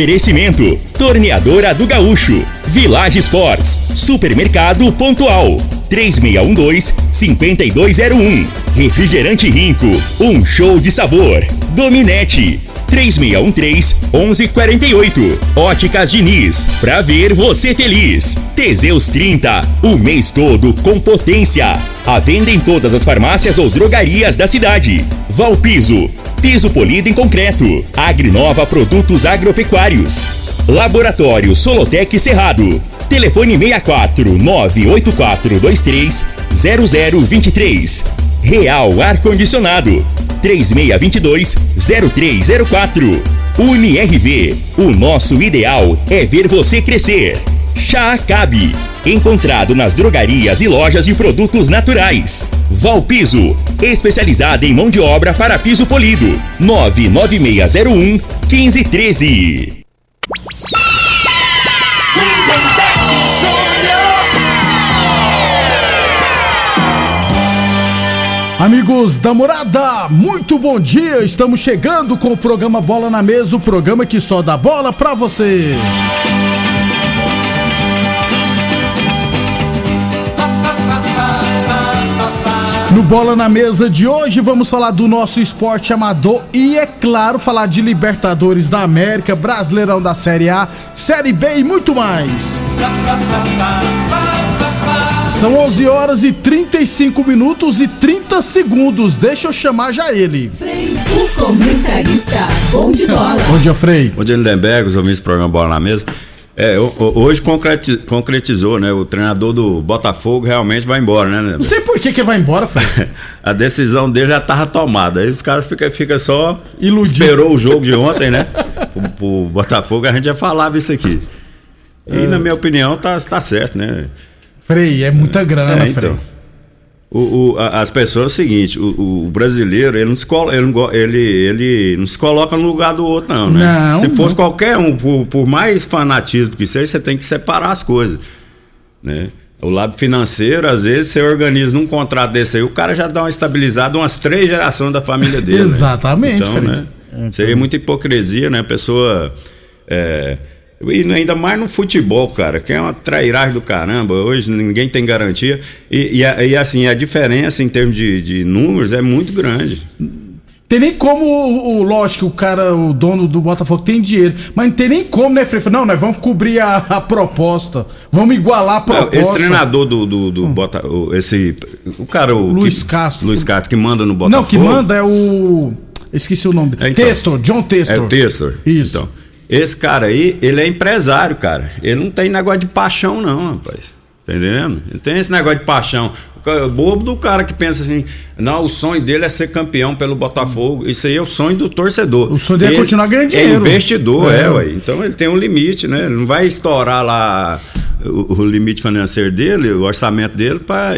Oferecimento: Torneadora do Gaúcho, Village Sports, Supermercado Pontual, 3612-5201. Refrigerante Rinco, um show de sabor. Dominete, 3613-1148. Óticas Diniz, pra ver você feliz. Teseus 30, o mês todo com potência. A venda em todas as farmácias ou drogarias da cidade. Valpiso, piso polido em concreto. Agrinova Produtos Agropecuários. Laboratório Solotec Cerrado. Telefone 64 98423 0023. Real Ar Condicionado 3622 0304. UniRV, o nosso ideal é ver você crescer. Chá Acabe, encontrado nas drogarias e lojas de produtos naturais. Valpiso, especializada em mão de obra para piso polido. 99601 1513. Amigos da morada, muito bom dia! Estamos chegando com o programa Bola na Mesa o programa que só dá bola pra você. No Bola na Mesa de hoje vamos falar do nosso esporte amador e, é claro, falar de Libertadores da América, Brasileirão da Série A, Série B e muito mais. São 11 horas e 35 minutos e 30 segundos. Deixa eu chamar já ele. Frei, o comentarista. Bom de bola. Bom dia, Frei. Bom dia, Lindenberg, os ouvintes do programa Bola na Mesa. É, hoje concretizou, né? O treinador do Botafogo realmente vai embora, né? Não sei por que, que vai embora, Frei. a decisão dele já estava tomada. Aí os caras ficam fica só. Iludido. Esperou o jogo de ontem, né? o, o Botafogo, a gente já falava isso aqui. E, é. na minha opinião, tá, tá certo, né? Frei, é muita grana, é, então. Frei. O, o, as pessoas é o seguinte, o, o, brasileiro, ele não, se colo, ele, não, ele, ele não se coloca no lugar do outro, não, né? Não, se fosse não. qualquer um, por, por, mais fanatismo que seja, você tem que separar as coisas. Né? O lado financeiro, às vezes, você organiza num contrato desse aí, o cara já dá uma estabilizada umas três gerações da família dele. Né? Exatamente. Né? Então, né? Então... Seria muita hipocrisia, né? A pessoa. É, e ainda mais no futebol, cara, que é uma trairagem do caramba. Hoje ninguém tem garantia. E, e, e assim, a diferença em termos de, de, números é muito grande. Tem nem como, o, lógico, o cara, o dono do Botafogo tem dinheiro, mas não tem nem como, né, Freire? Não, nós vamos cobrir a, a, proposta, vamos igualar a proposta. esse treinador do, do, do hum. Bota, esse, o cara, o Luiz que, Castro. Luiz Castro, que manda no Botafogo. Não, que manda é o. Esqueci o nome dele. É, então, Testor, John Testor. É o Testor. Isso. Então. Esse cara aí, ele é empresário, cara. Ele não tem negócio de paixão, não, rapaz. Tá entendendo? Não tem esse negócio de paixão. O bobo do cara que pensa assim, não, o sonho dele é ser campeão pelo Botafogo. Isso aí é o sonho do torcedor. O sonho dele é continuar ganhando dinheiro. É investidor, é, é ué. Então ele tem um limite, né? Ele não vai estourar lá o, o limite financeiro dele, o orçamento dele para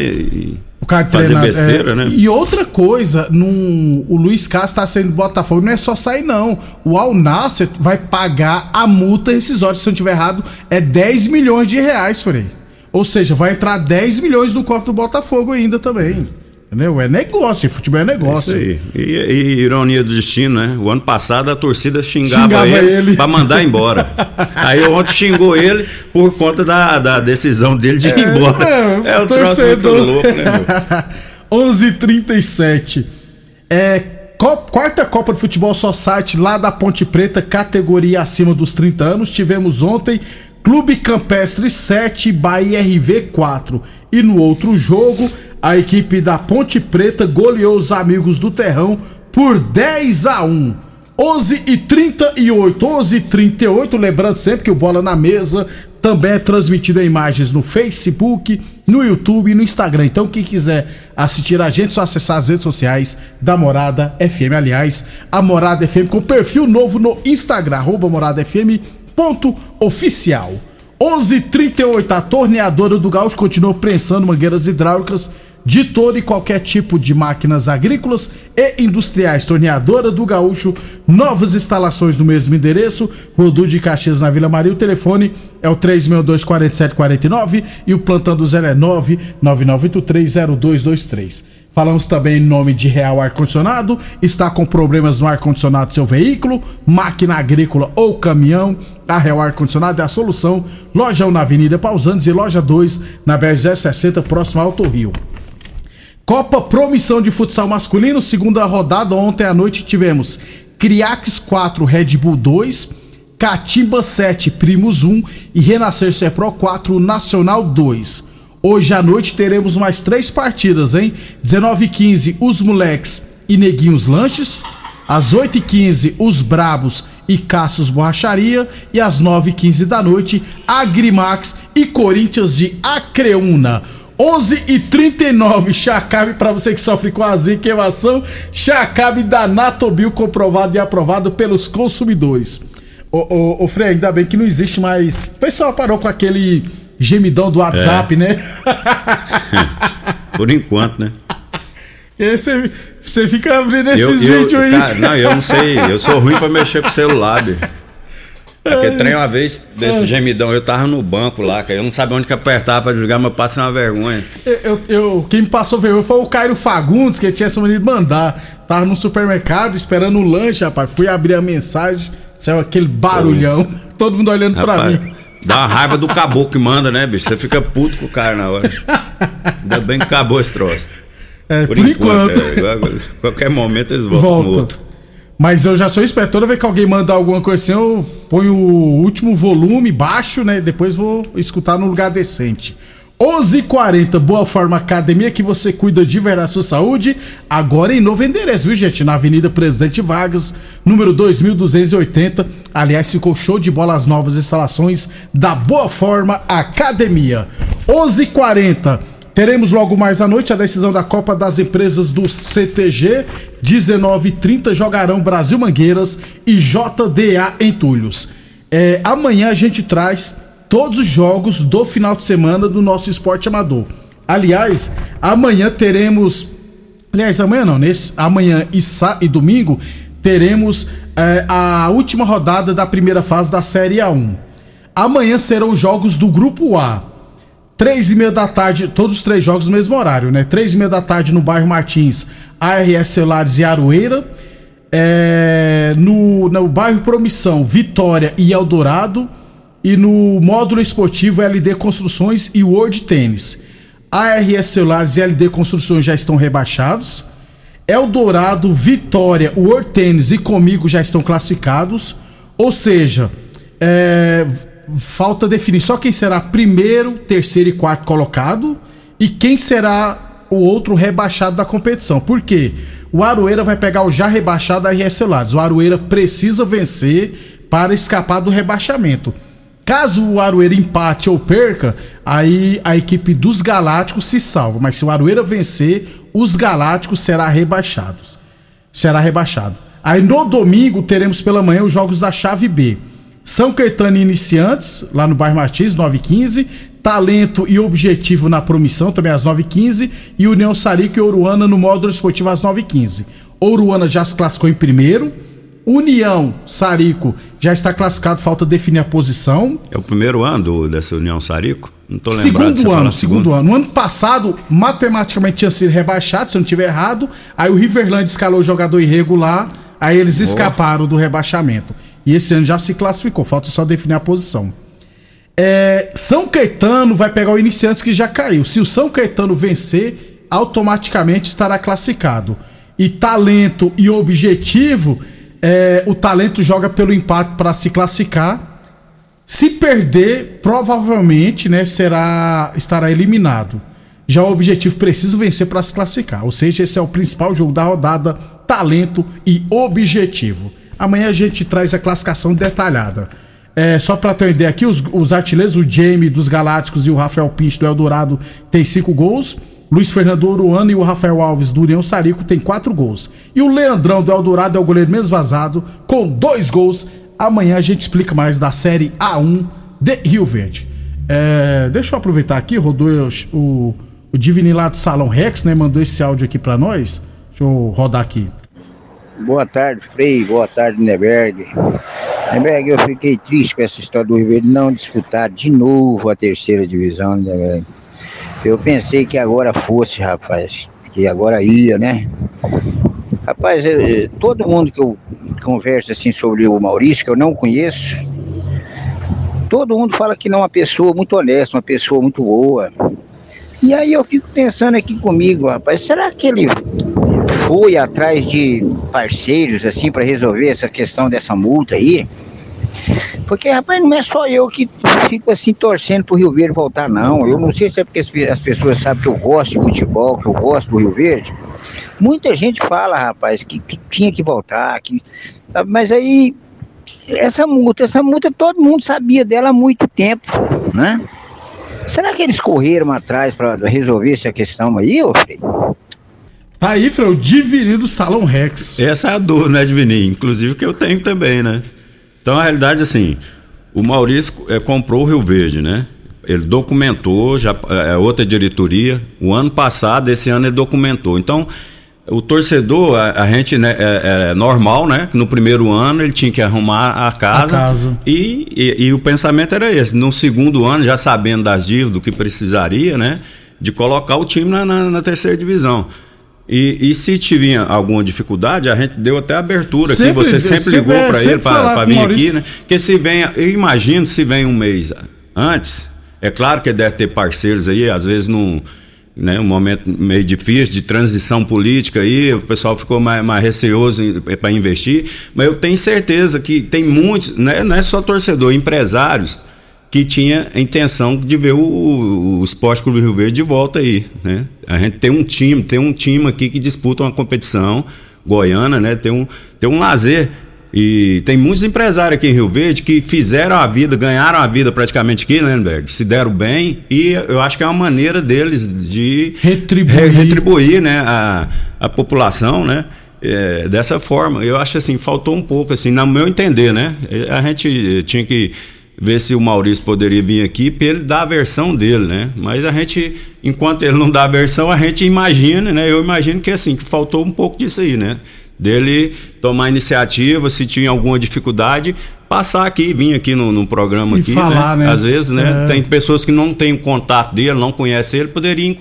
o cara Fazer treina, besteira, é, né? E outra coisa, num, o Luiz Castro tá saindo do Botafogo, não é só sair, não. O Al Nasser vai pagar a multa rescisória, se eu não estiver errado, é 10 milhões de reais, Frei. Ou seja, vai entrar 10 milhões no corpo do Botafogo ainda também. Entendeu? É negócio, futebol é negócio. É isso aí. E, e, ironia do destino, né? O ano passado a torcida xingava, xingava ele, ele. pra mandar embora. aí ontem xingou ele por conta da, da decisão dele de ir é, embora. É, é o torcedor louco, né? 11:37 É quarta Copa de Futebol só site lá da Ponte Preta, categoria acima dos 30 anos. Tivemos ontem Clube Campestre 7, Bahia RV 4. E no outro jogo, a equipe da Ponte Preta goleou os amigos do Terrão por 10 a 1. 11 e 38, 11 e 38, lembrando sempre que o Bola na Mesa também é transmitido em imagens no Facebook, no YouTube e no Instagram. Então, quem quiser assistir a gente, só acessar as redes sociais da Morada FM. Aliás, a Morada FM com perfil novo no Instagram, arroba Morada FM ponto oficial. 11:38 a torneadora do Gaúcho continua prensando mangueiras hidráulicas de todo e qualquer tipo de máquinas agrícolas e industriais. Torneadora do Gaúcho, novas instalações no mesmo endereço, Rodu de Caxias na Vila Maria. O telefone é o 362-4749 e o plantão do 0 é 999830223. Falamos também em nome de Real Ar Condicionado. Está com problemas no ar condicionado do seu veículo, máquina agrícola ou caminhão? A Real Ar Condicionado é a solução. Loja 1 na Avenida Pausantes e loja 2 na BR 60 próximo ao Alto Rio. Copa Promissão de Futsal Masculino, segunda rodada. Ontem à noite tivemos Criax 4, Red Bull 2, Catimba 7, Primos 1 e Renascer Cepro 4, Nacional 2. Hoje à noite teremos mais três partidas, hein? 19h15, os moleques e neguinhos lanches. Às 8h15, os brabos e Cassius Borracharia. E às 9h15 da noite, Agrimax e Corinthians de Acreúna. 11 e 39 Chacabe para você que sofre com azia e queimação. Chacabe da Natobio comprovado e aprovado pelos consumidores. Ô, ô, ô Frei, ainda bem que não existe mais. O pessoal parou com aquele gemidão do WhatsApp, é. né? Por enquanto, né? Você, você fica abrindo esses eu, vídeos aí. Cara, não, eu não sei. Eu sou ruim pra mexer com o celular, bicho. Porque trem uma vez desse gemidão, eu tava no banco lá, cara. Eu não sabia onde que apertar pra desligar, mas passei uma vergonha. Eu, eu, quem me passou vergonha foi o Cairo Fagundes, que tinha essa mania de mandar. Tava no supermercado esperando o lanche, rapaz. Fui abrir a mensagem, saiu aquele barulhão. Todo mundo olhando rapaz, pra mim. Dá uma raiva do caboclo que manda, né, bicho? Você fica puto com o cara na hora. Ainda bem que acabou esse troço. É, por, por enquanto. enquanto. É, qualquer momento eles voltam Volta. outro. Mas eu já sou esperto. Toda vez que alguém manda alguma coisa assim, eu ponho o último volume baixo, né? Depois vou escutar num lugar decente. 11:40 Boa Forma Academia que você cuida de verdade da sua saúde. Agora em novo endereço, viu, gente? Na Avenida Presidente Vargas, número 2280. Aliás, ficou show de bola as novas instalações da Boa Forma Academia. 11:40 Teremos logo mais à noite a decisão da Copa das Empresas do CTG. 19h30 jogarão Brasil Mangueiras e JDA Entulhos. É, amanhã a gente traz todos os jogos do final de semana do nosso esporte amador. Aliás, amanhã teremos. Aliás, amanhã não, nesse, amanhã e, sa, e domingo teremos é, a última rodada da primeira fase da Série A1. Amanhã serão jogos do Grupo A. Três e meia da tarde, todos os três jogos no mesmo horário, né? Três e meia da tarde no bairro Martins, ARS Celulares e Aroeira. É, no, no bairro Promissão, Vitória e Eldorado e no módulo esportivo LD Construções e World Tênis. ARS Celulares e LD Construções já estão rebaixados. Eldorado, Vitória, World Tênis e Comigo já estão classificados. Ou seja, é, falta definir só quem será primeiro, terceiro e quarto colocado e quem será o outro rebaixado da competição. Por quê? O Aroeira vai pegar o já rebaixado da RS Celulares. O Aroeira precisa vencer para escapar do rebaixamento. Caso o Aroeira empate ou perca, aí a equipe dos Galácticos se salva. Mas se o Aroeira vencer, os Galácticos será rebaixados. Será rebaixado. Aí no domingo teremos pela manhã os jogos da chave B. São Caetano Iniciantes, lá no bairro Martins, 915. Talento e Objetivo na Promissão, também às 9h15. E União Sarico e Oruana no módulo esportivo às 9h15. Oruana já se classificou em primeiro. União Sarico já está classificado, falta definir a posição. É o primeiro ano dessa União Sarico? Não tô lembrado. Segundo ano, segundo ano. No ano passado, matematicamente tinha sido rebaixado, se eu não estiver errado. Aí o Riverland escalou o jogador irregular, aí eles oh. escaparam do rebaixamento. E esse ano já se classificou, falta só definir a posição. É, São Caetano vai pegar o Iniciantes que já caiu. Se o São Caetano vencer, automaticamente estará classificado. E talento e objetivo é, o talento joga pelo empate para se classificar. Se perder, provavelmente, né, será estará eliminado. Já o objetivo precisa vencer para se classificar. Ou seja, esse é o principal jogo da rodada, talento e objetivo. Amanhã a gente traz a classificação detalhada. É, só para ter uma ideia aqui, os, os artilheiros, o Jamie dos Galácticos e o Rafael Pinto do Eldorado tem cinco gols. Luiz Fernando Oruano e o Rafael Alves do União Sarico tem quatro gols. E o Leandrão do Eldorado é o goleiro menos vazado, com dois gols. Amanhã a gente explica mais da Série A1 de Rio Verde. É, deixa eu aproveitar aqui, rodou o, o Divini lá do Salão Rex, né? Mandou esse áudio aqui para nós. Deixa eu rodar aqui. Boa tarde, Frei. Boa tarde, Neberg. Neberg, eu fiquei triste com essa história do Verde não disputar de novo a terceira divisão, Neberg. Eu pensei que agora fosse, rapaz. que agora ia, né? Rapaz, eu, todo mundo que eu converso assim sobre o Maurício, que eu não conheço, todo mundo fala que não é uma pessoa muito honesta, uma pessoa muito boa. E aí eu fico pensando aqui comigo, rapaz, será que ele foi atrás de parceiros assim para resolver essa questão dessa multa aí? Porque, rapaz, não é só eu que fico assim torcendo pro Rio Verde voltar, não. Eu não sei se é porque as pessoas sabem que eu gosto de futebol, que eu gosto do Rio Verde. Muita gente fala, rapaz, que, que tinha que voltar, que, mas aí essa multa, essa multa todo mundo sabia dela há muito tempo, né? Será que eles correram atrás para resolver essa questão aí, ô Frei? Aí, Frei, o Divininho do Salão Rex. Essa é a dor, né, Divininho? Inclusive que eu tenho também, né? Então, a realidade, assim, o Maurício é, comprou o Rio Verde, né? Ele documentou, já é outra diretoria. O ano passado, esse ano ele documentou. Então, o torcedor, a, a gente né, é, é, normal, né? Que no primeiro ano ele tinha que arrumar a casa. A casa. E, e, e, o pensamento era esse. No segundo ano, já sabendo das dívidas, do que precisaria, né? De colocar o time na, na, na terceira divisão. E, e, se tiver alguma dificuldade, a gente deu até abertura sempre, aqui, você sempre ligou para ele para vir aqui, né? Porque se vem, eu imagino se vem um mês antes, é claro que deve ter parceiros aí, às vezes num, né, um momento meio difícil de transição política aí, o pessoal ficou mais, mais receoso para investir, mas eu tenho certeza que tem muitos, né, não é só torcedor, empresários que tinha a intenção de ver o, o Esporte Clube Rio Verde de volta aí, né? A gente tem um time, tem um time aqui que disputa uma competição goiana, né? Tem um, tem um lazer e tem muitos empresários aqui em Rio Verde que fizeram a vida, ganharam a vida praticamente aqui, né, Lemberg? Se deram bem e eu acho que é uma maneira deles de retribuir, retribuir né, a, a população, né? É, dessa forma. Eu acho assim, faltou um pouco, assim, no meu entender, né? A gente tinha que ver se o Maurício poderia vir aqui para ele dar a versão dele, né? Mas a gente, enquanto ele não dá a versão, a gente imagina, né? Eu imagino que assim, que faltou um pouco disso aí, né? Dele tomar iniciativa, se tinha alguma dificuldade, passar aqui, vir aqui no, no programa e aqui, falar, né? né? Às vezes, né? É. Tem pessoas que não têm contato dele, não conhecem ele, poderia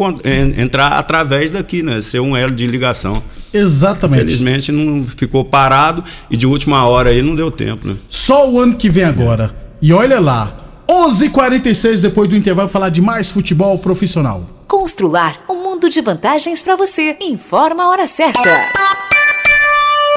entrar através daqui, né? Ser um elo de ligação. Exatamente. Infelizmente não ficou parado e de última hora aí não deu tempo, né? Só o ano que vem agora. E olha lá, 11:46 depois do intervalo falar de mais futebol profissional. Constrular um mundo de vantagens para você. Informa a hora certa.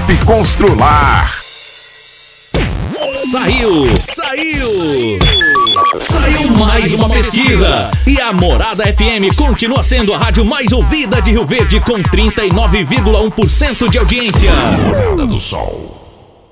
Zap Constrular. Saiu! Saiu! Saiu mais uma pesquisa! E a Morada FM continua sendo a rádio mais ouvida de Rio Verde com 39,1% de audiência. Morada do Sol.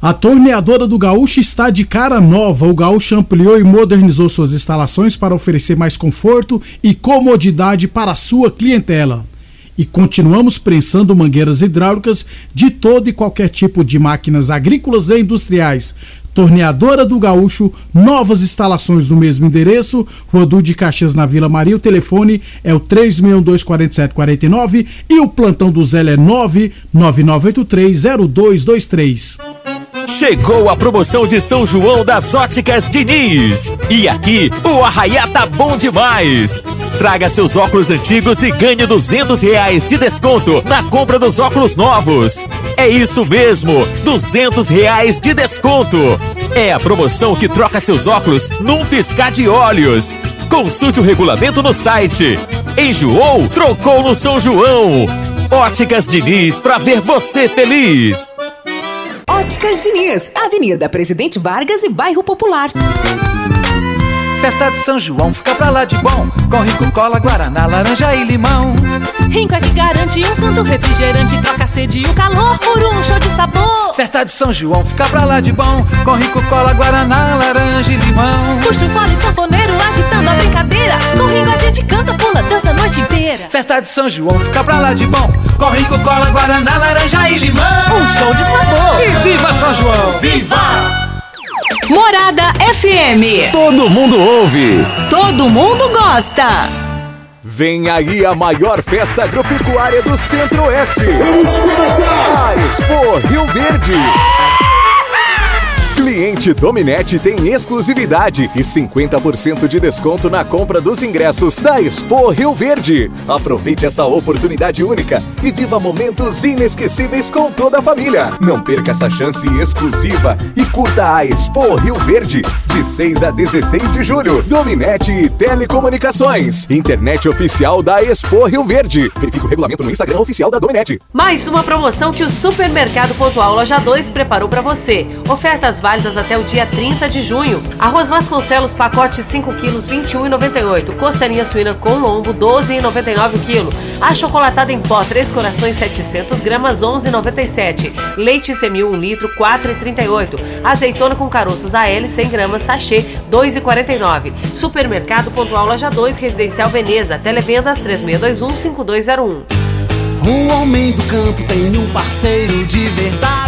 A torneadora do Gaúcho está de cara nova. O Gaúcho ampliou e modernizou suas instalações para oferecer mais conforto e comodidade para a sua clientela. E continuamos prensando mangueiras hidráulicas de todo e qualquer tipo de máquinas agrícolas e industriais. Torneadora do Gaúcho, novas instalações no mesmo endereço, Rodu de Caxias na Vila Maria. O telefone é o 3624749 e o plantão do Zé é 999830223. Chegou a promoção de São João das Óticas Diniz. E aqui o arraiá tá bom demais. Traga seus óculos antigos e ganhe duzentos reais de desconto na compra dos óculos novos. É isso mesmo, duzentos reais de desconto. É a promoção que troca seus óculos num piscar de olhos. Consulte o regulamento no site. Enjoou? Trocou no São João. Óticas Diniz, pra ver você feliz. Óticas Diniz, Avenida Presidente Vargas e Bairro Popular. Festa de São João fica pra lá de bom. Com rico cola, guaraná, laranja e limão. Rinco é que garante um santo refrigerante Troca a sede e o calor por um show de sabor. Festa de São João fica pra lá de bom. Com rico cola, guaraná, laranja e limão. Puxa fora e sanfoneiro agitando a brincadeira. Com Rinco a gente canta, pula, dança a noite inteira. Festa de São João fica pra lá de bom. Com rico cola, guaraná, laranja e limão. Um show de sabor. E viva São João! Viva! Morada FM. Todo mundo ouve. Todo mundo gosta. Vem aí a maior festa agropecuária do Centro-Oeste. A Expo Rio Verde. Cliente Dominete tem exclusividade e 50% de desconto na compra dos ingressos da Expo Rio Verde. Aproveite essa oportunidade única e viva momentos inesquecíveis com toda a família. Não perca essa chance exclusiva e curta a Expo Rio Verde de 6 a 16 de julho. Dominete e Telecomunicações. Internet oficial da Expo Rio Verde. Verifique o regulamento no Instagram oficial da Dominete. Mais uma promoção que o Supermercado Pontual Loja 2 preparou para você. Ofertas válidas até o dia 30 de junho. Arroz Vasconcelos, pacote 5 quilos, 21,98. Costelinha suína com lombo, 12,99 kg. Achocolatada em pó, 3 corações, 700 gramas, 11,97. Leite semil, 1 litro, 4,38. Azeitona com caroços AL, 100 gramas, sachê, 2,49. Supermercado Pontual Loja 2, Residencial Veneza. Televendas 3621-5201. O homem do campo tem um parceiro de verdade.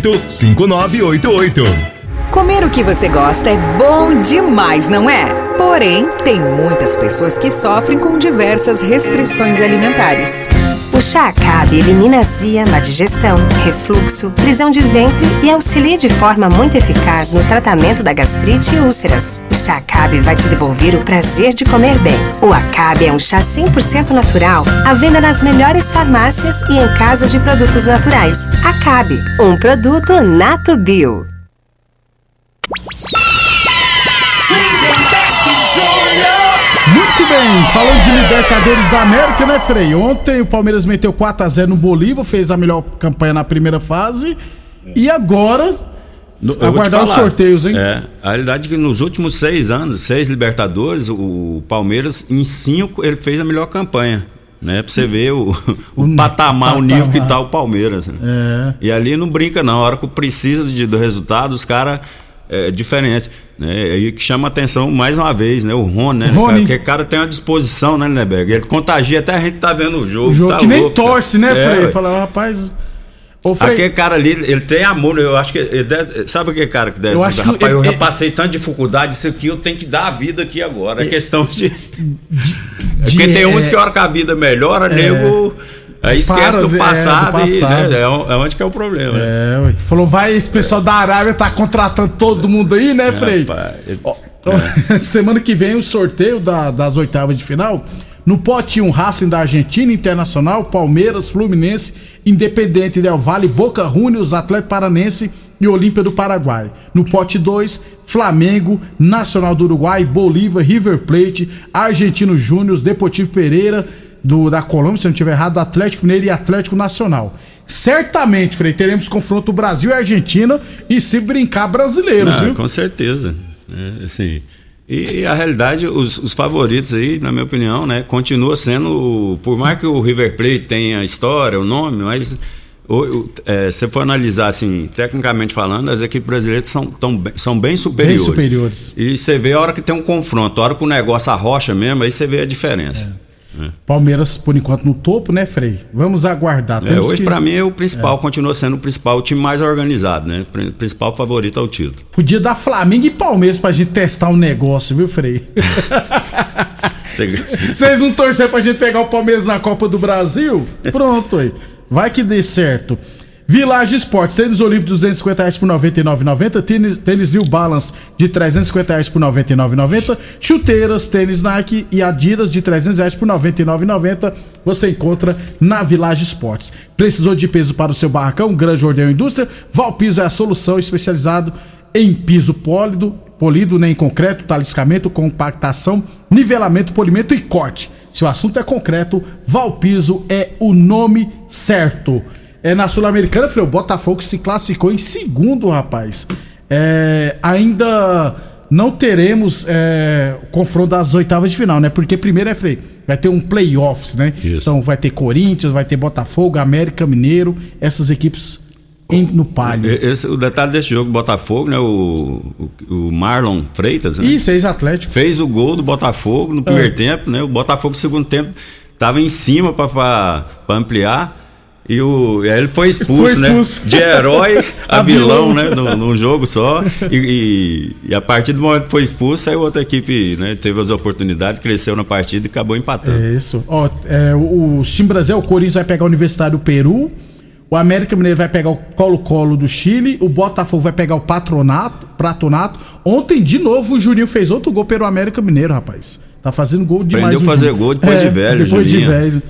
5988. Comer o que você gosta é bom demais, não é? Porém, tem muitas pessoas que sofrem com diversas restrições alimentares. O chá Acabe elimina azia, má digestão, refluxo, prisão de ventre e auxilia de forma muito eficaz no tratamento da gastrite e úlceras. O chá Acabe vai te devolver o prazer de comer bem. O Acabe é um chá 100% natural, à venda nas melhores farmácias e em casas de produtos naturais. Acabe, um produto Nato Bio. Bem, falando de Libertadores da América, né, Frei? Ontem o Palmeiras meteu 4x0 no Bolívar, fez a melhor campanha na primeira fase. E agora, No- aguardar os sorteios, hein? É, a realidade é que nos últimos seis anos, seis Libertadores, o Palmeiras, em cinco, ele fez a melhor campanha. Né? Pra você ver o, o patamar, o nível que tá o Palmeiras. né? É. E ali não brinca, não. A hora que precisa de, do resultado, os caras. É diferente, né? E que chama atenção mais uma vez, né? O Rony, né? Rony. Cara, Porque o cara tem uma disposição, né, Neberg? Ele contagia até a gente tá vendo o jogo. O jogo tá que nem louco, torce, né, É, Frei? Fala, rapaz. Ô, Frei, Aquele cara ali, ele tem amor, eu acho que. ele deve- sabe aquele cara que deve Eu assim, que rapaz, eu ele- já ele- passei tanta dificuldade, isso aqui eu tenho que dar a vida aqui agora. É questão de. de- Porque tem uns é- que a hora que a vida melhora, É. nego. Aí esquece Para, do é, passado, do e passado. né, é, é onde que é o problema. né? É, ué. Falou, vai, esse pessoal da Arábia tá contratando todo mundo aí, né, Frei? Ó, Semana que vem o sorteio da- das oitavas de final. No pote 1, Racing da Argentina, Internacional, Palmeiras, Fluminense, Independente Del Vale, Boca Juniors, Atlético Paranense e Olímpia do Paraguai. No pote 2, Flamengo, Nacional do Uruguai, Bolívar, River Plate, Argentino Júnior, Deportivo Pereira do, da Colômbia, se eu não estiver errado, Atlético Mineiro e Atlético Nacional. Certamente, Frei, teremos confronto Brasil e Argentina e se brincar brasileiros, Não, viu? Com certeza. É, assim, e, e a realidade, os, os favoritos aí, na minha opinião, né, continua sendo, por mais que o River Plate tenha a história, o nome, mas o, é, se for analisar assim, tecnicamente falando, as equipes brasileiras são, tão, bem- são bem superiores. Bem superiores. E você vê a hora que tem um confronto, a hora que o negócio arrocha mesmo, aí você vê a diferença. É. Palmeiras, por enquanto, no topo, né, Frei? Vamos aguardar. É, hoje, que- pra mim, é o principal, continua sendo o principal, o time mais organizado, né? Pri- Principal favorito ao título. Podia dar Flamengo e Palmeiras pra gente testar um negócio, viu, Frei? Você- Vocês não torceram pra gente pegar o Palmeiras na Copa do Brasil? Pronto aí. Vai que dê certo. Village Esportes, tênis olímpico de 250 reais por 99,90, tênis, tênis New Balance de 350 reais por 99,90, chuteiras, tênis Nike e Adidas de 300 reais por 99,90, você encontra na Village Esportes. Precisou de peso para o seu barracão? Grande Ordem Indústria, Valpiso é a solução especializado em piso pólido, polido nem em concreto, taliscamento, compactação, nivelamento, polimento e corte. Se o assunto é concreto, Valpiso é o nome certo. É na Sul-Americana, Frei, o Botafogo se classificou em segundo, rapaz. É, ainda não teremos é, o confronto das oitavas de final, né? Porque primeiro é, Frei, vai ter um playoffs, né? Então vai ter Corinthians, vai ter Botafogo, América Mineiro, essas equipes em- no palio. Esse, o detalhe desse jogo, Botafogo, né? O, o, o Marlon Freitas, né? Isso, ex-Atlético. Fez o gol do Botafogo no primeiro É. tempo, né? O Botafogo no segundo tempo tava em cima pra ampliar. E, o, aí ele foi expulso, Foi expulso. né? De herói a, vilão, né? Num, num jogo só. E, e- e a partir do momento que foi expulso, aí outra equipe né, teve as oportunidades, cresceu na partida e acabou empatando. É isso. Ó, é, o, o time Brasil, o Corinthians vai pegar o Universitário do Peru, o América Mineiro vai pegar o Colo-Colo do Chile, o Botafogo vai pegar o Patronato, Pratonato. Ontem, de novo, o Juninho fez outro gol pelo América Mineiro, rapaz. Tá fazendo gol demais. Aprendeu fazer gol depois de velho, Depois Juninho. de velho.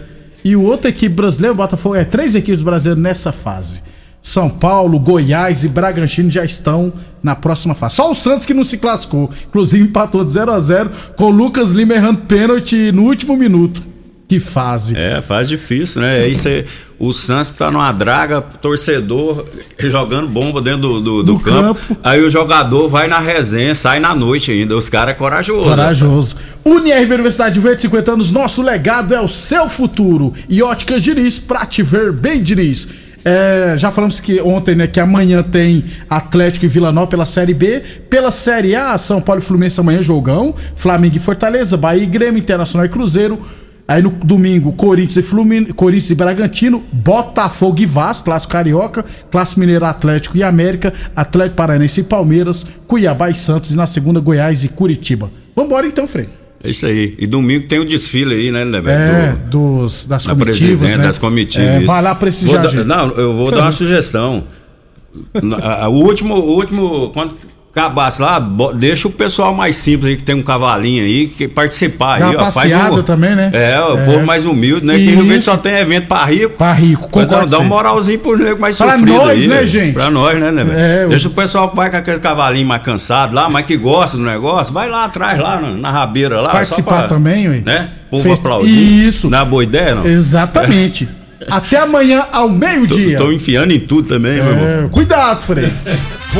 E o outra equipe brasileira, o Botafogo, é três equipes brasileiras nessa fase. São Paulo, Goiás e Bragantino já estão na próxima fase. Só o Santos que não se classificou. Inclusive empatou de 0 a 0 com o Lucas Lima errando pênalti no último minuto. Que fase. É, faz difícil, né? Aí você, o Santos tá numa draga, torcedor jogando bomba dentro do, do, do Do campo. Aí o jogador vai na resenha, sai na noite ainda. Os caras é corajoso. Corajoso. UniRB Universidade Verde, 50 anos, nosso legado é o seu futuro. E Óticas Diniz, pra te ver bem, Diniz. É, já falamos que ontem, né, que amanhã tem Atlético e Vila Nova pela Série B. Pela Série A, São Paulo e Fluminense amanhã jogão. Flamengo e Fortaleza, Bahia e Grêmio, Internacional e Cruzeiro. Aí no domingo, Corinthians e Fluminense, Corinthians e Bragantino, Botafogo e Vasco, Clássico Carioca, Clássico Mineiro Atlético e América, Atlético Paranaense e Palmeiras, Cuiabá e Santos e na segunda Goiás e Curitiba. Vambora então, Frei. É isso aí. E domingo tem o desfile aí, né, Leber? É, dos, das da comitivas, né? das comitivas. É, vai lá prestigiar Vou dar-. Não, eu vou dar uma sugestão. O último, o último, quando acabasse lá, deixa o pessoal mais simples aí, que tem um cavalinho aí, que participar Dá aí, ó. Faz um, também, né? É, o É. povo mais humilde, né? Que Isso. só tem evento pra rico. Pra rico, concordo. Dá, dá um moralzinho pro nego mais Pra sofrido nós, aí. né, velho. gente? Pra nós, né, né? velho? É, Deixa o pessoal que vai com aqueles cavalinhos mais cansados lá, mas que gosta do negócio, vai lá atrás, lá na, na rabeira lá. Participar pra, também, ué. Né? Povo Fez- aplaudir. Isso. Não é boa ideia, não? Exatamente. Até amanhã ao meio-dia. Tô enfiando em tudo também, meu irmão. É, cuidado, Frei.